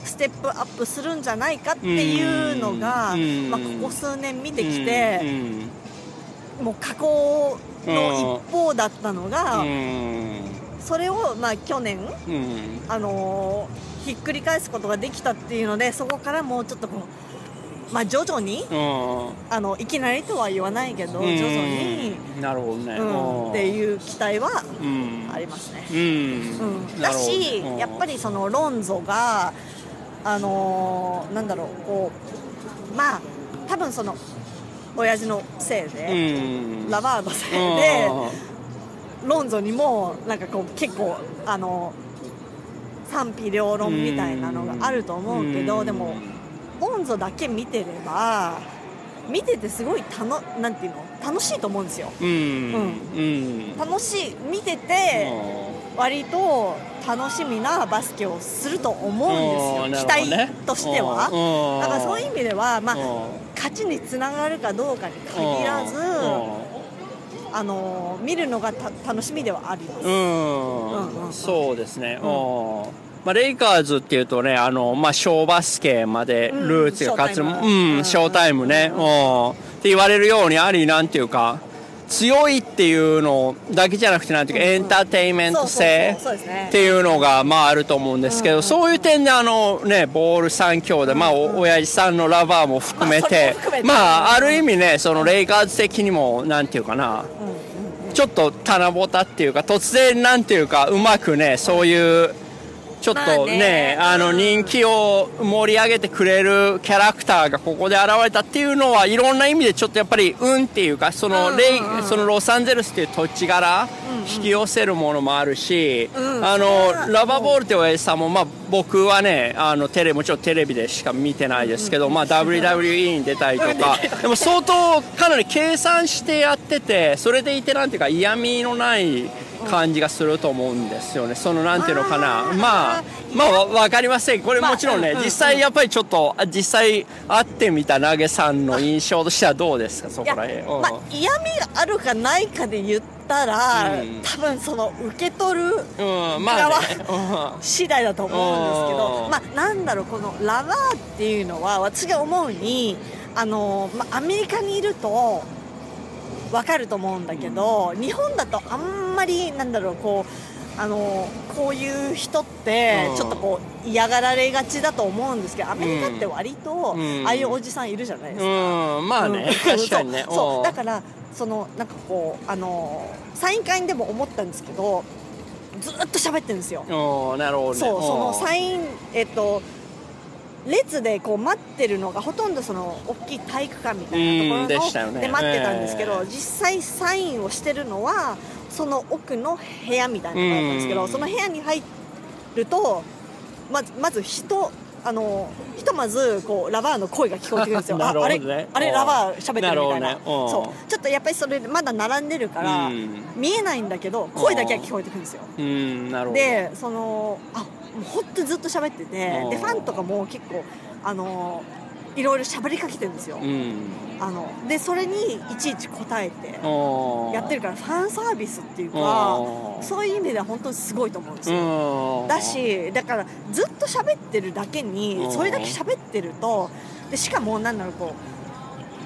ステップアップするんじゃないかっていうのが、うん。まあ、ここ数年見てきて、うん。もう過去の一方だったのが、うんそれをまあ去年、うんあのーひっくり返すことができたっていうのでそこからもうちょっとこう、まあ、徐々にうんあのいきなりとは言わないけど徐々に、うんなるほどね、うん、っていう期待はうん。ありますね。うんうん、だし、うん。やっぱりそのロンゾが、あのーなんだろうこうまあ多分その親父のせいで、うんラバーのせいで、ロンゾにもなんかこう結構あの賛否両論みたいなのがあると思うけど、うん。でもロンゾだけ見てれば見ててすごいたのなんていうの？楽しいと思うんですよ。うん。うん。楽しい見てて割と楽しみなバスケをすると思うんですよ、期待としては。だからそういう意味では、まあ、勝ちにつながるかどうかに限らずあの見るのがた楽しみではあります、うん、うんそうですね、うん。うんまあ、レイカーズっていうとねあの、まあ、小バスケまでルーツが勝つ、ううんん、ショータイムね、ううん。んって言われるようにありなんていうか強いっていうのだけじゃなくてなんていうか、エンターテインメント性っていうのがまああると思うんですけど、そういう点であのねボール3兄弟、まあお親父さんのラバーも含めて。まあある意味ねそのレイカーズ的にもなんていうかな、ちょっと棚ぼたっていうか突然なんていうかうまくねそういうちょっまあとね,、ねあのうん。人気を盛り上げてくれるキャラクターがここで現れたっていうのはいろんな意味でちょっとやっぱり運っていうかその,、うんレイそのロサンゼルスっていう土地柄、引き寄せるものもあるし、うん。あのラバーボールって親父さんも、まあ、僕はねあのテレもちろんテレビでしか見てないですけど、まあ、WWE に出たりとかでも相当かなり計算してやっててそれでいてなんていうか嫌味のない感じがすると思うんですよね。そのなんていうのかな。まあまあわわかりません。これまあもちろんね、実際やっぱりちょっとあ実際会ってみた投げさんの印象としてはどうですか？そこら辺、うん。まあ、嫌味があるかないかで言ったら、うん。多分その受け取るうんまあね。次第だと思うんですけうん。ど、まあ、なんだろうこのラバーっていうのは私が思うにあの、まあ、アメリカにいると分かると思うんだけど、日本だとあんまりなんだろうこうあのこういう人ってうん。ちょっとこう嫌がられがちだと思うんですけどアメリカって割とうん。ああいうおじさんいるじゃないですか。うん。まあね、うん。確かにね。そう。だからそのなんかこうあのサイン会でも思ったんですけどずっと喋ってるんですよ。うん。なるほどね。そう。そのサイインえっと列でこう待ってるのがほとんどその大きい体育館みたいなところので待ってたんですけど、ええ。実際サインをしてるのはその奥の部屋みたいなところだったんですけど、うん。その部屋に入るとまずまず人あのひとまずこうラバーの声が聞こえてくるんですよ。あれあれうん。ラバー喋ってるみたいな。そう。ちょっとやっぱりそれまだ並んでるから、うん。見えないんだけど声だけは聞こえてくるんですよ。でそのあもう本当にずっと喋っててうん。でファンとかも結構あのいろいろ喋りかけてるんですよ、うん。あのでそれにいちいち答えてうん。やってるからファンサービスっていうかうん。そういう意味では本当にすごいと思うんですよ、うん。だしだからずっと喋ってるだけにうん。それだけ喋ってるとでしかもなんだろうこ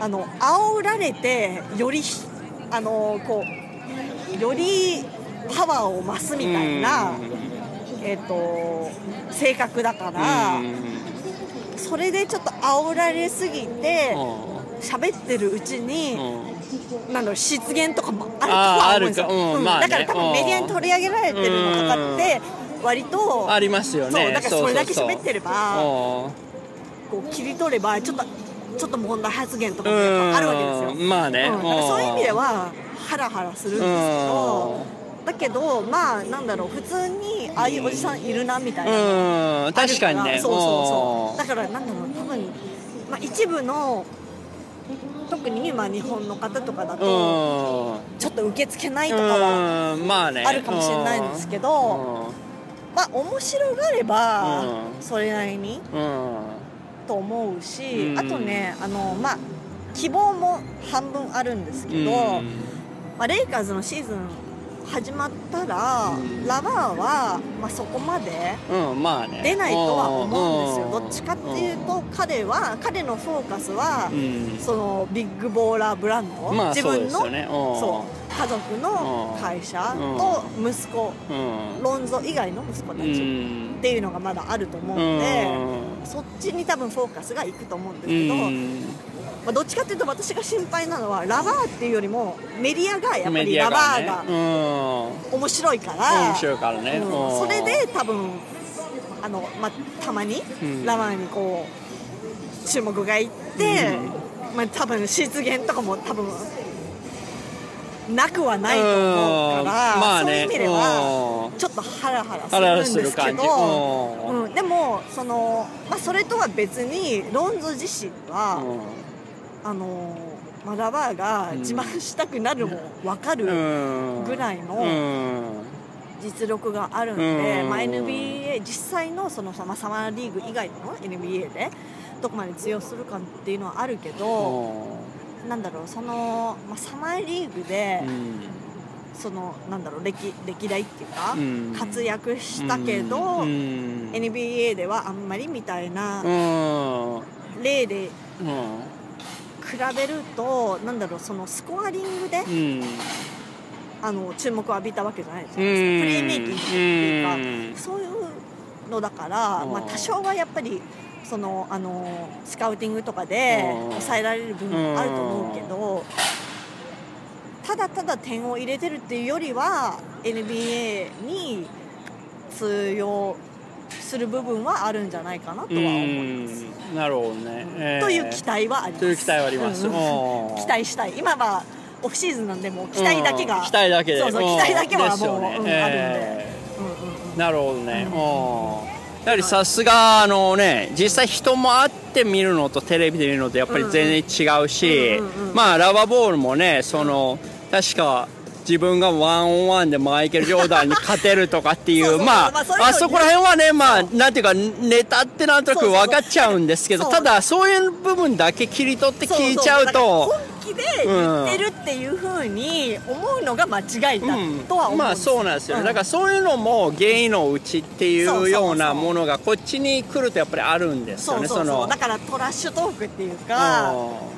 うあの煽られてよりひあのこうよりパワーを増すみたいな、えっと性格だから、それでちょっと煽られすぎて喋ってるうちに、なんだろう失言とかもあるとは思うんですよ、うんうん。まあね。だから多分メディアに取り上げられてるのとかって割とありますよね。そうだからそれだけ喋ってればばこう切り取ればちょっとちょっと問題発言とかもあるわけですよ、まあね、うん、そういう意味ではハラハラするんですけどだけどまあなんだろう普通にああいうおじさんいるなみたいな、うん確かにね。そうそうそう。だからなんだろう多分、まあ、一部の特にまあ日本の方とかだうん。とちょっと受け付けないとかはあるかもしれないんですけどまあ面白がればうん。それなりにと思うしうん。あとねあのまあ希望も半分あるんですけど、まあ、レイカーズのシーズン始まったら、うん。ラバーは、まあ、そこまで出ないとは思うんですよ、うんどっちかっていうと彼は彼のフォーカスは、うん。そのビッグボーラーブランド、まあ自分の？そう家族の会社と息子、うん。ロンゾ以外の息子たち。うん。っていうのがまだあると思うので、そっちに多分フォーカスがいくと思うんですけど、まあ、どっちかっていうと私が心配なのはラバーっていうよりもメディアがやっぱりラバーねがうん。面白いから、面白いからね。うん。うん。それで多分あの、まあ、たまにうん。ラバーにこう注目がいって、まあ、多分失言とかも多分なくはないと思うから、うん。まあね。そういう意味ではちょっとハラハハラするんですけど、うん。うん、でもその、まあ、それとは別にロンゾ自身は、あのまあラバーが自慢したくなるも分かるぐらいの実力があるんで、うん。まあ、NBA 実際のそのまあサマーリーグ以外の NBA でどこまで通用するかっていうのはあるけど、なんだろうその、まあ、サマーリーグで、そのなんだろう歴歴代っていうか、うん。活躍したけど、NBA ではあんまりみたいな例で比べるとなんだろうそのスコアリングで、あの注目を浴びたわけじゃないですか、プレーメイキングっていうか、そういうのだから、うん。まあ、多少はやっぱりそのあのスカウティングとかでうん。抑えられる部分もあると思うけど、ただただ点を入れてるっていうよりは NBA に通用する部分はあるんじゃないかなとは思います。なるほどね、えー、という期待はあります。という期待はあります。うん。期待したい。今はオフシーズンなんでもう期待だけが、期待だけ。でそうそう期待だけはもう、ね。うんあるんで、なるほどね、うん。やはりさすがあのね実際人も会って見るのとテレビで見るのとやっぱり全然違うし、まあラバーボールもねその確か自分がワンオンワンでマイケル・ジョーダンに勝てるとかっていうまあ、あそこら辺はねまあなんていうかネタってなんとなく分かっちゃうんですけどただそういう部分だけ切り取って聞いちゃうと本気で言ってるっていうふうに思うのが間違いだとは思う、まあそうなんですよ、ね。だからそういうのも芸のうちっていうようなものがこっちに来るとやっぱりあるんですよね。そうだからトラッシュトークっていうか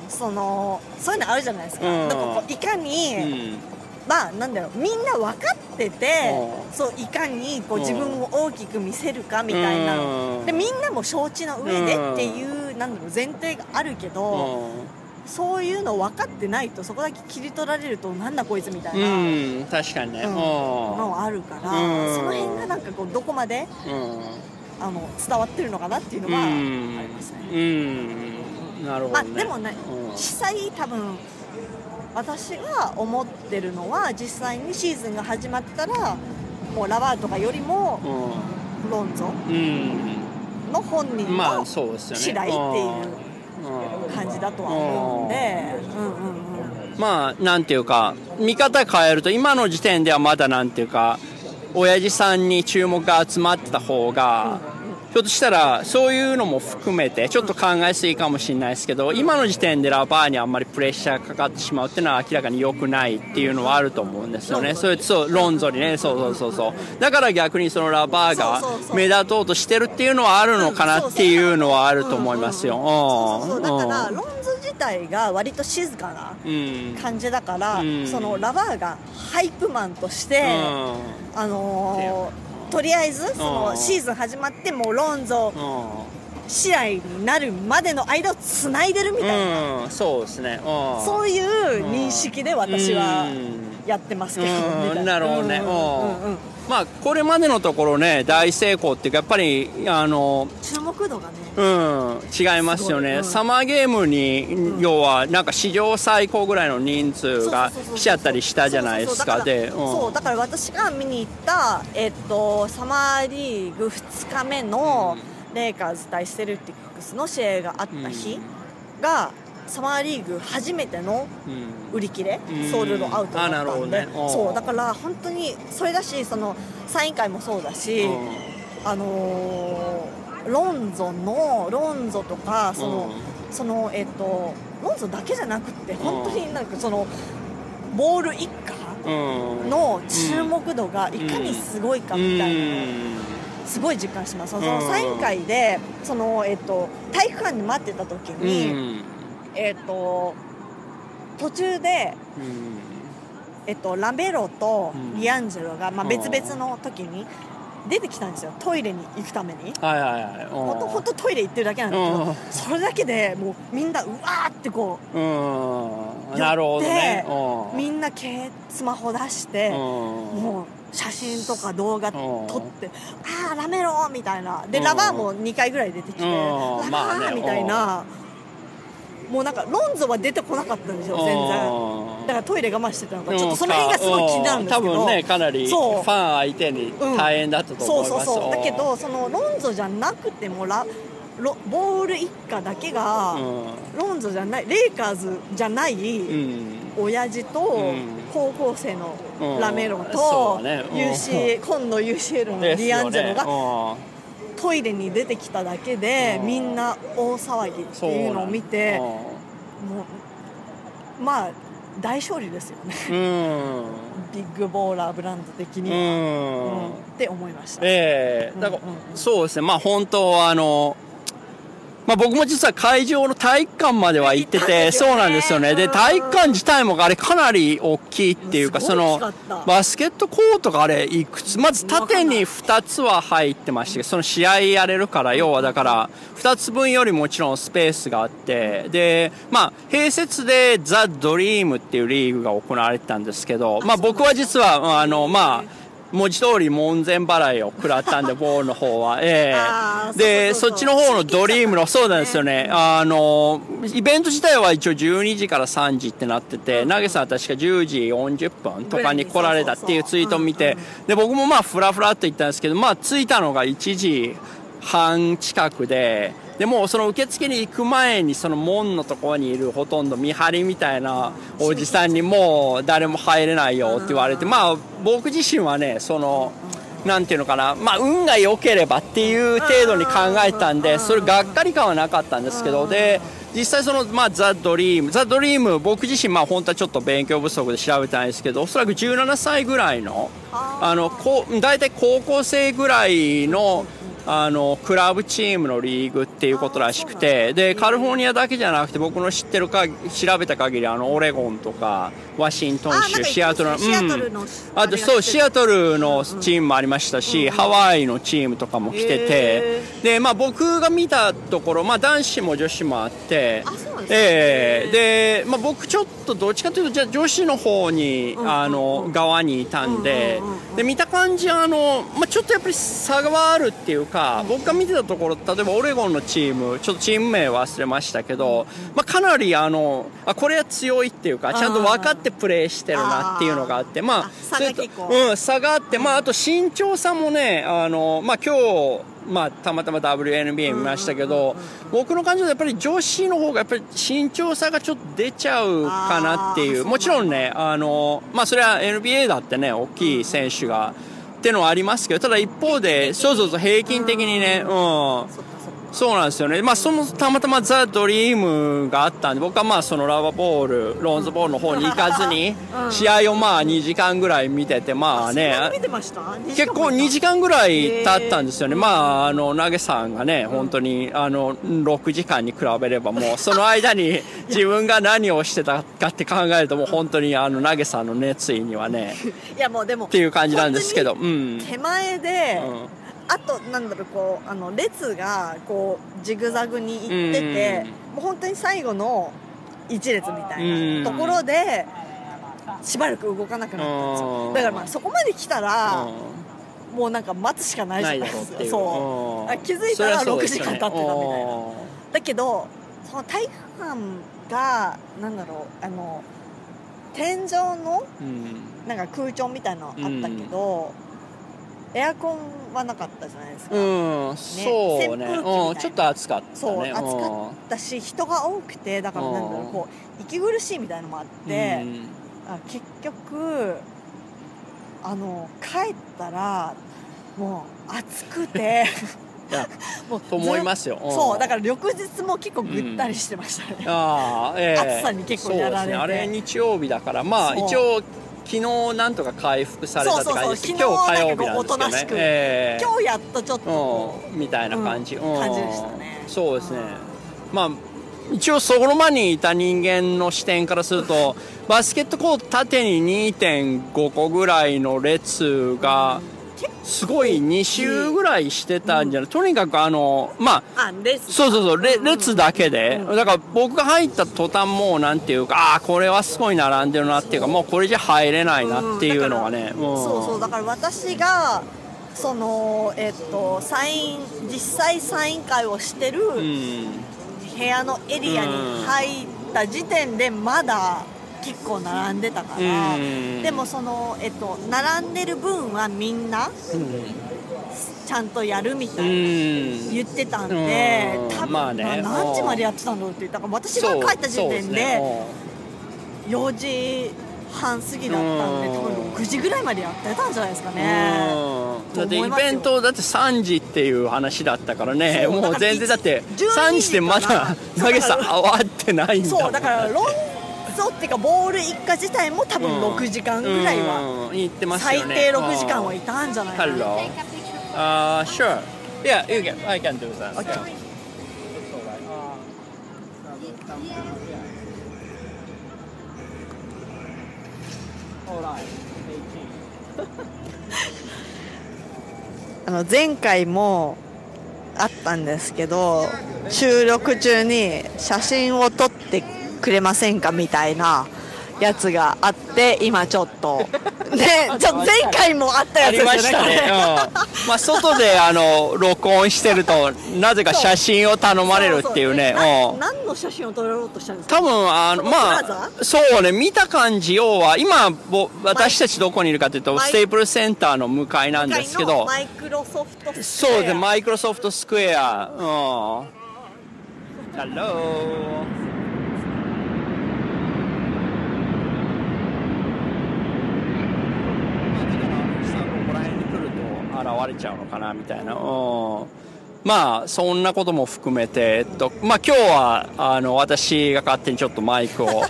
そのそういうのあるじゃないですか,、なんかいかに、まあなんだろうみんな分かっててそういかにこう自分を大きく見せるかみたいな。でみんなも承知の上でっていうなんだろう前提があるけどそういうの分かってないとそこだけ切り取られるとなんだこいつみたいな、うん、確かにね、うん、のあるからその辺がなんかこうどこまで、あの伝わってるのかなっていうのはありますね。うん。なるほど、ね、まあ、でもね、実際多分私が思ってるのは実際にシーズンが始まったらもうラバーとかよりもロンゾの本人の次第っていう感じだとは思うんで、うんうんうん、まあなんていうか見方変えると今の時点ではまだなんていうか親父さんに注目が集まってた方が、うんひょっとしたらそういうのも含めてちょっと考えすぎかもしれないですけど今の時点でラバーにあんまりプレッシャーかかってしまうっていうのは明らかに良くないっていうのはあると思うんですよね。それそうロンゾにね。そうそうそうそう。だから逆にそのラバーが目立とうとしてるっていうのはあるのかなっていうのはあると思いますよ。だからロンゾ自体が割と静かな感じだから、そのラバーがハイプマンとして、あのーとりあえずそのシーズン始まってもうロンゾ試合になるまでの間をつないでるみたいな、うん、そうですね。そういう認識で私はやってますけど、な。るほどね、まあこれまでのところね大成功っていうかやっぱりあの注目度がねうん違いますよね、うん、サマーゲームに、うん、要はなんか史上最高ぐらいの人数が来ちゃったりしたじゃないですか。でそうだから私が見に行った、えっと、サマーリーグ2日目のレイカーズ対セルティックスの試合があった日が、サマーリーグ初めての売り切れ、うん、ソールドアウトだったんで、ね、そうだから本当にそれだしそのサイン会もそうだし、あのー、ロンゾのロンゾとかその、そのえっ、とロンゾだけじゃなくて本当になんかそのボール一家の注目度がいかにすごいかみたいな。すごい実感します。そのサイン会でその、えっと、体育館で待ってた時に、えっ、ー、と途中で、うん、えっ、と、ラメロとリアンジェロが、まあ、別々の時に出てきたんですよ。トイレに行くために。はいはいはい。本当本当トイレ行ってるだけなんですけどそれだけでもうみんなうわーってこううん。なるほどね。みんなスマホ出してもう写真とか動画撮ってああラメロみたいな。でラバーも2回ぐらい出てきてラバーみたいなもうなんかロンゾは出てこなかったんですよ全然。だからトイレ我慢してたのか。ちょっとその辺がすごい気になるんですけど。多分ねかなりファン相手に大変だったと思います、うん、そうそうそう。だけどそのロンゾじゃなくてもラロボール一家だけが、うん、ロンゾじゃないレイカーズじゃない、うん、親父と高校生のラメロと、ね、UC 今度 UCL のディアンジェロがトイレに出てきただけでみんな大騒ぎっていうのを見てもうまあ大勝利ですよね。ビッグボーラーブランド的には、うん、って思いました。ええ。ー、だから、そうですね。まあ本当はあのまあ、僕も実は会場の体育館までは行ってて、そうなんですよね。で、体育館自体もあれかなり大きいっていうか、その、バスケットコートがあれいくつ、まず縦に2つは入ってまして、その試合やれるから、要はだから、2つ分よりもちろんスペースがあって、で、まあ、併設でザ・ドリームっていうリーグが行われてたんですけど、まあ僕は実は、あの、まあ、文字通り門前払いを食らったんで、ボールの方は。ええ。で、そっちの方のドリームの、そうなんですよね。あの、イベント自体は一応12時から3時ってなってて、投げさんは確か10時40分とかに来られたっていうツイートを見て、で、僕もまあ、ふらふらっと行ったんですけど、まあ、着いたのが1時半近くで、でもその受付に行く前にその門のところにいるほとんど見張りみたいなおじさんにもう誰も入れないよって言われてまあ僕自身はねそのなんていうのかなまあ運が良ければっていう程度に考えたんでそれがっかり感はなかったんですけどで実際その、まあ、ザ・ドリームザ・ドリーム僕自身まあ本当はちょっと勉強不足で調べたんですけどおそらく17歳ぐらいのあのこ大体高校生ぐらいのあのクラブチームのリーグっていうことらしくてでカリフォルニアだけじゃなくて僕の知ってるか調べた限りあのオレゴンとかワシントン州シアトルの、うん、あとそうシアトルのチームもありましたし、ハワイのチームとかも来ててで、まあ、僕が見たところ、まあ、男子も女子もあってえー、で、まあ、僕ちょっとどっちかというとじゃ女子の方に、あの側にいたんで,、で見た感じあの、まあ、ちょっとやっぱり差があるっていうか僕が見てたところ例えばオレゴンのチームちょっとチーム名忘れましたけど、まあ、かなりあのあこれは強いっていうかちゃんと分かってプレーしてるなっていうのがあってまあ差が結構、うん、差があって、まあ、あと身長差もねあの、まあ、今日まあ、たまたま WNBA 見ましたけど、僕の感じでやっぱり女子の方がやっぱり身長差がちょっと出ちゃうかなっていう。もちろんねあの、まあ、それは NBA だってね大きい選手がってのはありますけどただ一方でそうそうそう平均的にねうん。そうなんですよね、まあ、そのたまたまザ・ドリームがあったんで僕はまあそのラバーボールローンズボールの方に行かずに試合をまあ2時間ぐらい見ててまあね。結構2時間ぐらい経ったんですよね。まああの投げさんがね本当にあの6時間に比べればもう その間に自分が何をしてたかって考えるともう本当にあの投げさんの熱意にはねいやもうでもっていう感じなんですけど、うん、手前で、うんあとなんだろうこうあの列がこうジグザグに行ってて、もう本当に最後の一列みたいなところでしばらく動かなくなったんですよ。だからまあそこまで来たらもうなんか待つしかないじゃないですかそう。気づいたら6時間経ってたみたいな。だけどその体育館がなんだろうあの天井のなんか空調みたいなのあったけど、エアコンはなかったじゃないですか、うん、そうね、うん、ちょっと暑かった、ね、そう暑かったし人が多くてだからなんだろうこう息苦しいみたいなのもあって、あ結局あの帰ったらもう暑くて もうと思いますよ、そうだから翌日も結構ぐったりしてましたね、うん、あえ。ー、暑さに結構やられて、ね、あれ日曜日だからまあ一応昨日なんとか回復されたって感じです今日火曜日なんですけどね、えー、今日やっとちょっと、うん、みたいな感じ、うん、感じでしたね。そうですね。まあ一応その場にいた人間の視点からするとバスケットコート縦に2.5個ぐらいの列が、うんすごい2周ぐらいしてたんじゃない、とにかくあの、まあ、そうそうそう、列だけで、だから僕が入った途端もうなんていうか、ああ、これはすごい並んでるなっていうか、もうこれじゃ入れないなっていうのがね。そうそう、だから私が、その、えっと、サイン、実際サイン会をしてる部屋のエリアに入った時点でまだ、結構並んでたから、でもその、えっと、並んでる分はみんな、ちゃんとやるみたいな言ってたんで、多分、まあね、何時までやってたんだろうってだから私が帰った時点で4時半過ぎだったんで多分6時ぐらいまでやってたんじゃないですかね。だってイベントだって3時っていう話だったからね。もう全然だって3時でまだ投げさ 終わってないんだそうだからロン走っていうかボール一家自体も多分6時間ぐらいは、最低6時間はいたんじゃないかな。uh, sure. Yeah you can I can do that. Okay. yeah. あの前回もあったんですけど収録中に写真を撮ってくれませんかみたいなやつがあって今ちょっと。ねちょ前回もあったやつですよね。ね、うん。まあ、外であの録音してるとなぜか写真を頼まれるっていうね。何の写真を撮ろうとしたんですか？多分あのまあそうね見た感じ要は今ぼ私たちどこにいるかというとステープルセンターの向かいなんですけど。マイクロソフトそうでマイクロソフトスクエア。うん。Hello ここら辺に来ると現れちゃうのかなみたいな、うん、まあそんなことも含めて、えっとまあ、今日はあの私が勝手にちょっとマイクを ね。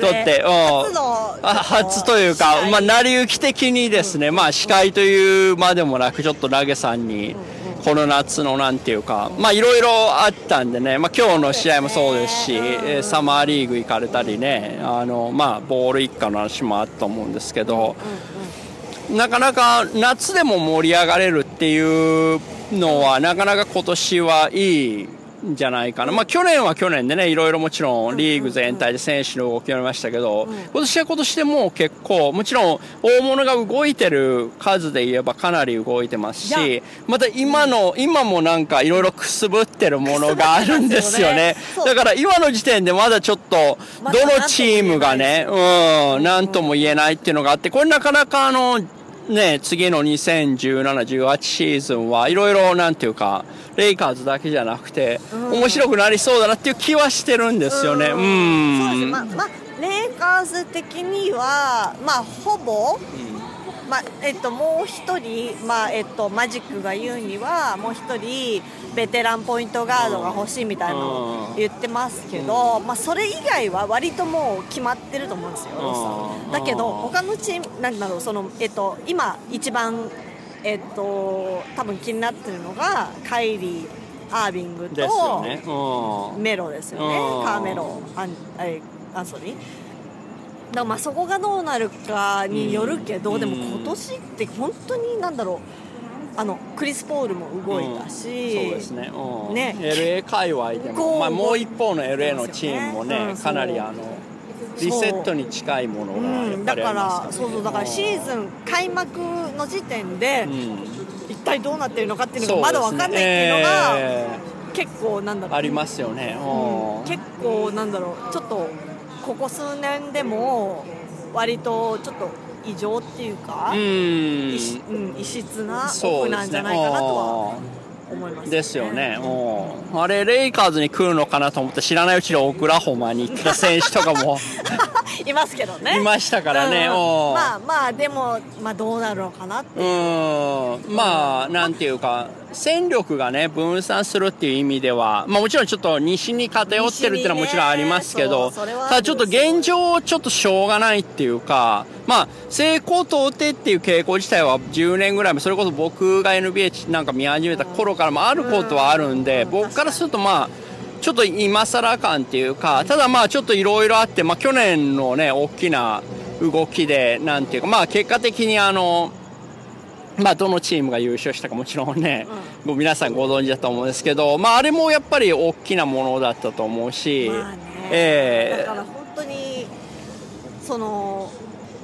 取って、うん。初のあ初というか、まあ、成り行き的にですね、まあ、司会というまでもなくちょっとラゲさんにこの夏のなんていうかまあいろいろあったんでね、まあ、今日の試合もそうですし、えーサマーリーグ行かれたりねあの、まあ、ボール一家の話もあったと思うんですけど、なかなか夏でも盛り上がれるっていうのはなかなか今年はいいんじゃないかな、まあ、去年は去年でねいろいろもちろんリーグ全体で選手の動きがありましたけど、今年は今年でもう結構もちろん大物が動いてる数で言えばかなり動いてますしまた今の今もなんかいろいろくすぶってるものがあるんですよね。だから今の時点でまだちょっとどのチームがねうんなんとも言えないっていうのがあってこれなかなかあのね、次の2017、18シーズンはいろいろなんていうか、レイカーズだけじゃなくて、面白くなりそうだなっていう気はしてるんですよね。うん。そうですまあ、まあ、レイカーズ的には、まあ、ほぼ、まあえっと、もう一人、まあえっと、マジックが言うにはもう一人ベテランポイントガードが欲しいみたいなのを言ってますけど、まあ、それ以外は割ともう決まってると思うんですよ、だけど他のチームなんだろうその、えっと、今一番、えっと、多分気になってるのがカイリー・アービングと。メロですよね。うんカーメロアンえアンソニーだまあそこがどうなるかによるけど、うん。でも今年って本当になんだろうあのクリス・ポールも動いたし、そうですね。うん。ね。LA 界隈でも、まあもう一方の LA のチームもね、うんかなりあの、リセットに近いものがだかぱりありますらそうそうだからシーズン開幕の時点で、うん。一体どうなってるのかっていうのがまだ分かんないっていうのが、え結構なんだろう。ーありますよね。うん。うん。結構なんだろう。ちょっとここ数年でも割とちょっと異常っていうか、うん。異質うん、異質なオフなんじゃないかなとは思います、ですよね、うん。あれ、レイカーズに来るのかなと思って、知らないうちにオクラホマに行った選手とかも いますけどね。いましたからね、うん。うんまあまあでも、まあ、どうなるのかなってう。ん、まあ、なんていうか、戦力がね、分散するっていう意味では、まあもちろんちょっと西に偏ってるっていうのはもちろんありますけど、ねただちょっと現状、ちょっとしょうがないっていうか、まあ、成功到底っていう傾向自体は10年ぐらいも、それこそ僕が NBA なんか見始めた頃からもあることはあるんで、僕からするとまあ、ちょっと今更感っていうか、ただまあちょっといろいろあって、まあ去年のね、大きな動きで、なんていうか、まあ結果的にあの、まあどのチームが優勝したかもちろんね、もう皆さんご存知だと思うんですけど、まああれもやっぱり大きなものだったと思うし、まあね。えだから本当にその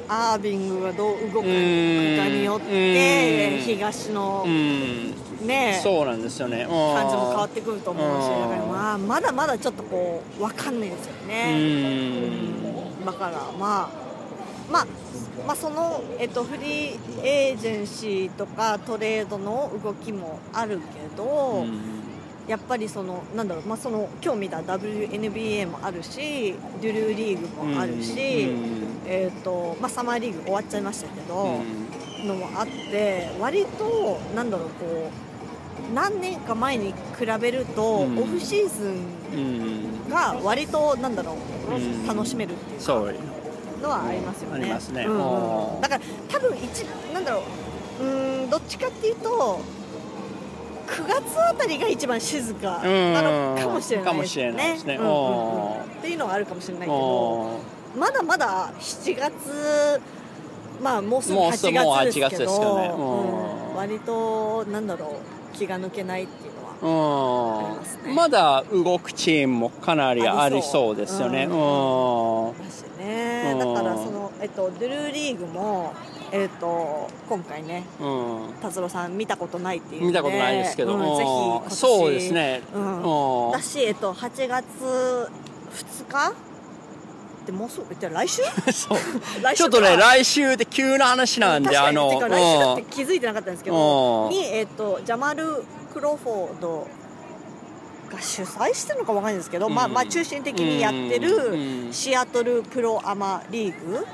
アービングがどう動くかによっうん。て東のうん、ねそうなんですよね。感じも変わっってくると思うしうんだからまあまだまだちょっとこう分かんないですようね。ん。だから。まあまあまあその、えっと、フリーエージェンシーとかトレードの動きもあるけど、やっぱりそのなんだろう、まあ、その今日見た WNBA もあるしデュルーリーグもあるし、えーとまあ、サマーリーグ終わっちゃいましたけど、のもあって割となんだろうこう何年か前に比べると、うん。オフシーズンが割となんだろう、うん。楽しめるっていう。のはありますよね。ありますね。うん。うんだから多分一なんだろううーんどっちかっていうと9月あたりが一番静かなのかもしれないですね。うん。うん。うんうんっていうのはあるかもしれないけどもまだまだ7月まあもうすぐもう8すぐもう8月ですけど割となんだろう気が抜けないっていうのはうありますね。ん、まだ動くチームもかなりありそう。ですよね。だしね、うん。えっと、ドゥルーリーグも、えっと、今回ねうん。達郎さん見たことないっていうんで見たことないですけど、うん、ぜひ今年。そうですね、うん。うん。だし、えっと、8月2日でもうそうえっと来週？そう。来週か。ちょっとね来週で急な話なんであの来週だってうん気づいてなかったんですけどうん。に、えっと、ジャマル・クロフォードが主催してるのかわかんないですけど、まあ、うん。まあ中心的にやってうるん。シアトルプロアマリーグ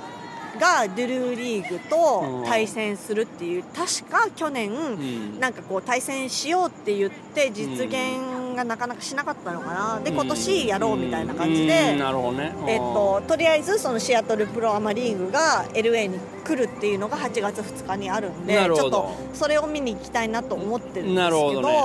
がドゥルーリーグと対戦するっていう確か去年、ん。なんかこう対戦しようって言って実現がなかなかしなかったのかな。で今年やろうみたいな感じで、うん。なるほどね。えっと、とりあえずそのシアトルプロアマリーグが LA に来るっていうのが8月2日にあるんでちょっとそれを見に行きたいなと思ってるんですけどね。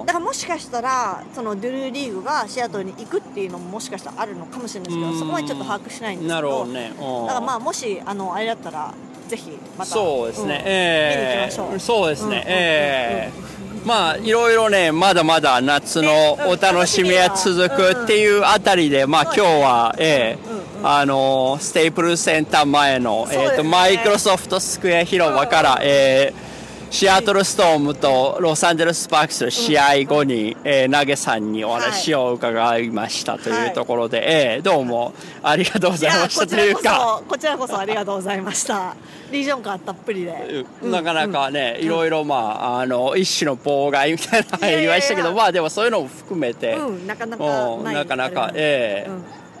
うん。だからもしかしたらそのドゥルーリーグがシアトルに行くっていうのももしかしたらあるのかもしれないですけどうん。そこまでちょっと把握しないんですけなるほどどねだからまああもしあのあれだったらぜひまたそうですね、んええ見に行きましょう。そうですね、うんええまあいろいろねまだまだ夏のお楽しみが続くっていうあたりで、まあ今日は、ええあのステイプルセンター前の、えー、とマイクロソフトスクエア広場から、えーシアトルストームとロサンゼルスパークスの試合後に、えー投げさんにお話を伺いましたというところで、えーどうもありがとうございました。というか。こちらこそこちらこそありがとうございました。リージョン感たっぷりで。なかなかね、いろいろまああの一種の妨害みたいな言いましたけどまあでもそういうのも含めて、うん。なかなかうんなかなかええ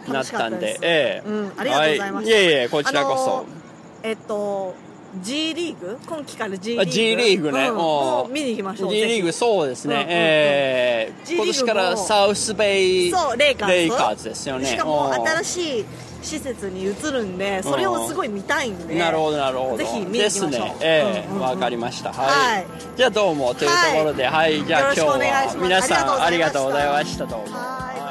うん。なったんですええうん。ありがとうございました。はい、いえいえこちらこそ、あのえっと G リーグ？今期から G リーあグ G リーグね。うん。おもう見に行きましょう G リーグぜそうですね、うんうんうん。えー今年からサウスベイひそうレイカーズですよね。しかもうん新しい施設に移るんでそれをすごい見たいんでなるほどなるほど。ぜひ見に行きましょう。ですね。ええうんうん。うんわ、かりました。はい、はい。じゃあどうもというところではい、じゃあ今日は皆さんありがとうございまましたどうも。はい